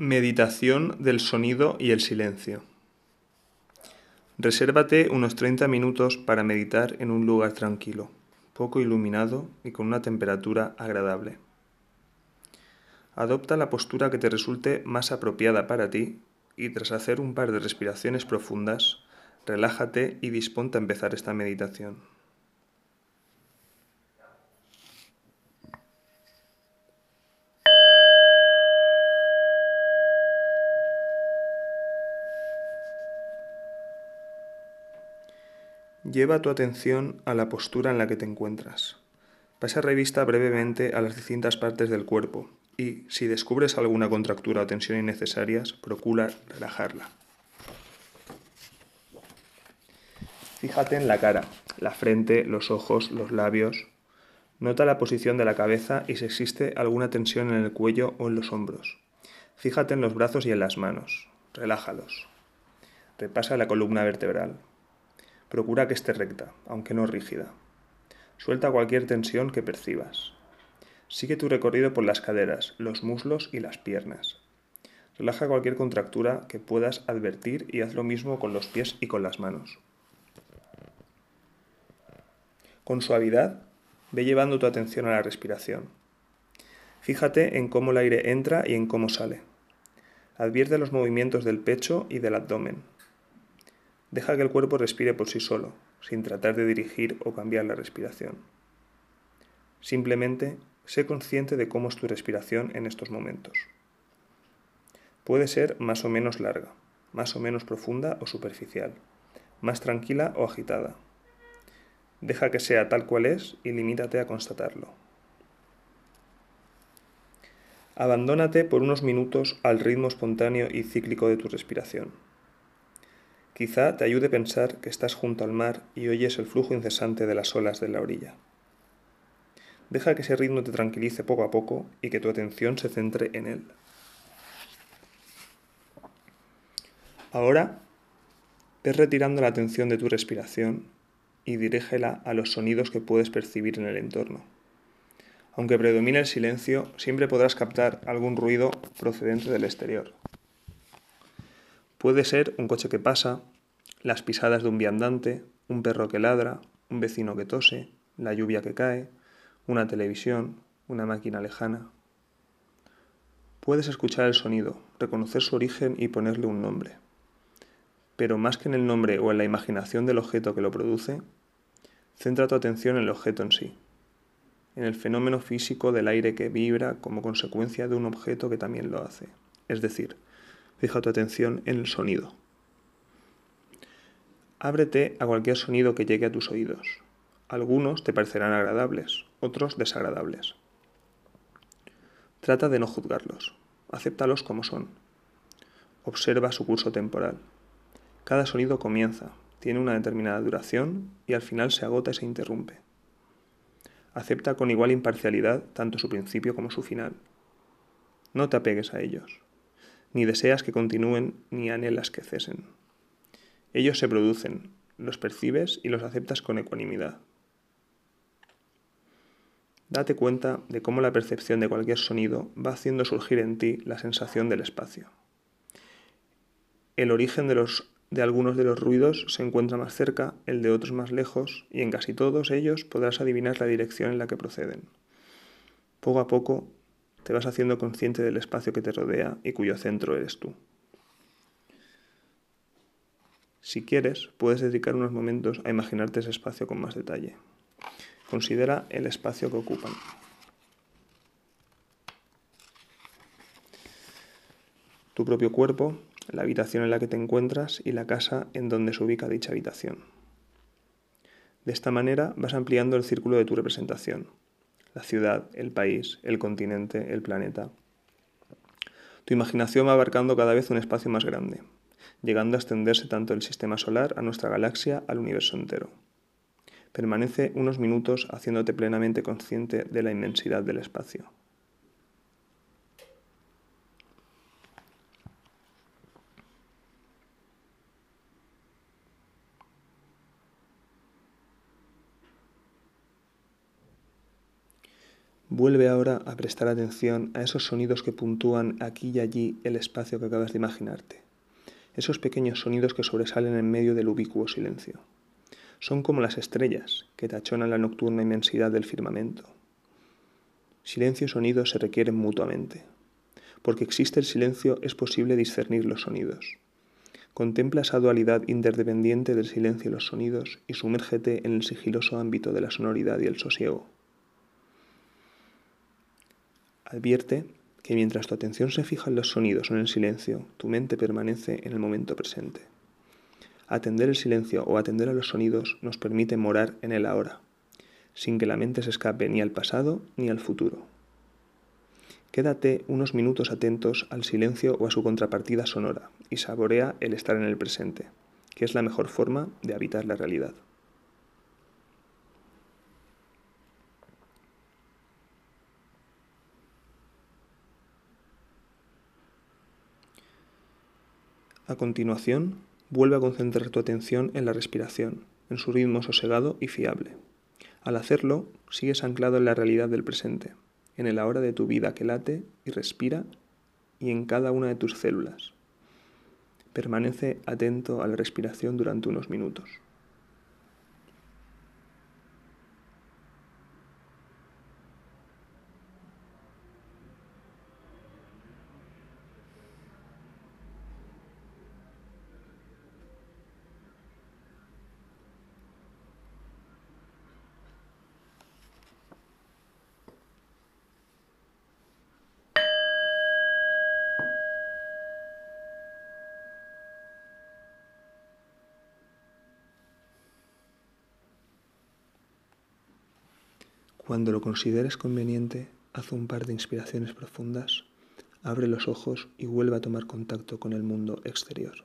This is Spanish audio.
Meditación del sonido y el silencio. Resérvate unos 30 minutos para meditar en un lugar tranquilo, poco iluminado y con una temperatura agradable. Adopta la postura que te resulte más apropiada para ti y tras hacer un par de respiraciones profundas, relájate y disponte a empezar esta meditación. Lleva tu atención a la postura en la que te encuentras. Pasa revista brevemente a las distintas partes del cuerpo y, si descubres alguna contractura o tensión innecesarias, procura relajarla. Fíjate en la cara, la frente, los ojos, los labios. Nota la posición de la cabeza y si existe alguna tensión en el cuello o en los hombros. Fíjate en los brazos y en las manos. Relájalos. Repasa la columna vertebral. Procura que esté recta, aunque no rígida. Suelta cualquier tensión que percibas. Sigue tu recorrido por las caderas, los muslos y las piernas. Relaja cualquier contractura que puedas advertir y haz lo mismo con los pies y con las manos. Con suavidad, ve llevando tu atención a la respiración. Fíjate en cómo el aire entra y en cómo sale. Advierte los movimientos del pecho y del abdomen. Deja que el cuerpo respire por sí solo, sin tratar de dirigir o cambiar la respiración. Simplemente sé consciente de cómo es tu respiración en estos momentos. Puede ser más o menos larga, más o menos profunda o superficial, más tranquila o agitada. Deja que sea tal cual es y limítate a constatarlo. Abandónate por unos minutos al ritmo espontáneo y cíclico de tu respiración. Quizá te ayude pensar que estás junto al mar y oyes el flujo incesante de las olas de la orilla. Deja que ese ritmo te tranquilice poco a poco y que tu atención se centre en él. Ahora, ves retirando la atención de tu respiración y dirígela a los sonidos que puedes percibir en el entorno. Aunque predomine el silencio, siempre podrás captar algún ruido procedente del exterior. Puede ser un coche que pasa, las pisadas de un viandante, un perro que ladra, un vecino que tose, la lluvia que cae, una televisión, una máquina lejana. Puedes escuchar el sonido, reconocer su origen y ponerle un nombre. Pero más que en el nombre o en la imaginación del objeto que lo produce, centra tu atención en el objeto en sí, en el fenómeno físico del aire que vibra como consecuencia de un objeto que también lo hace, es decir, Fija tu atención en el sonido. Ábrete a cualquier sonido que llegue a tus oídos. Algunos te parecerán agradables, otros desagradables. Trata de no juzgarlos, acéptalos como son. Observa su curso temporal. Cada sonido comienza, tiene una determinada duración y al final se agota y se interrumpe. Acepta con igual imparcialidad tanto su principio como su final. No te apegues a ellos ni deseas que continúen ni anhelas que cesen. Ellos se producen, los percibes y los aceptas con ecuanimidad. Date cuenta de cómo la percepción de cualquier sonido va haciendo surgir en ti la sensación del espacio. El origen de, los, de algunos de los ruidos se encuentra más cerca, el de otros más lejos, y en casi todos ellos podrás adivinar la dirección en la que proceden. Poco a poco te vas haciendo consciente del espacio que te rodea y cuyo centro eres tú. Si quieres, puedes dedicar unos momentos a imaginarte ese espacio con más detalle. Considera el espacio que ocupan. Tu propio cuerpo, la habitación en la que te encuentras y la casa en donde se ubica dicha habitación. De esta manera vas ampliando el círculo de tu representación, la ciudad, el país, el continente, el planeta. Tu imaginación va abarcando cada vez un espacio más grande, llegando a extenderse tanto el sistema solar a nuestra galaxia al universo entero. Permanece unos minutos haciéndote plenamente consciente de la inmensidad del espacio. Vuelve ahora a prestar atención a esos sonidos que puntúan aquí y allí el espacio que acabas de imaginarte. Esos pequeños sonidos que sobresalen en medio del ubicuo silencio. Son como las estrellas que tachonan la nocturna inmensidad del firmamento. Silencio y sonido se requieren mutuamente. Porque existe el silencio es posible discernir los sonidos. Contempla esa dualidad interdependiente del silencio y los sonidos y sumérgete en el sigiloso ámbito de la sonoridad y el sosiego. Advierte que mientras tu atención se fija en los sonidos o en el silencio, tu mente permanece en el momento presente. Atender el silencio o atender a los sonidos nos permite morar en el ahora, sin que la mente se escape ni al pasado ni al futuro. Quédate unos minutos atentos al silencio o a su contrapartida sonora y saborea el estar en el presente, que es la mejor forma de habitar la realidad. A continuación, vuelve a concentrar tu atención en la respiración, en su ritmo sosegado y fiable. Al hacerlo, sigues anclado en la realidad del presente, en el ahora de tu vida que late y respira y en cada una de tus células. Permanece atento a la respiración durante unos minutos. Cuando lo consideres conveniente, haz un par de inspiraciones profundas, abre los ojos y vuelve a tomar contacto con el mundo exterior.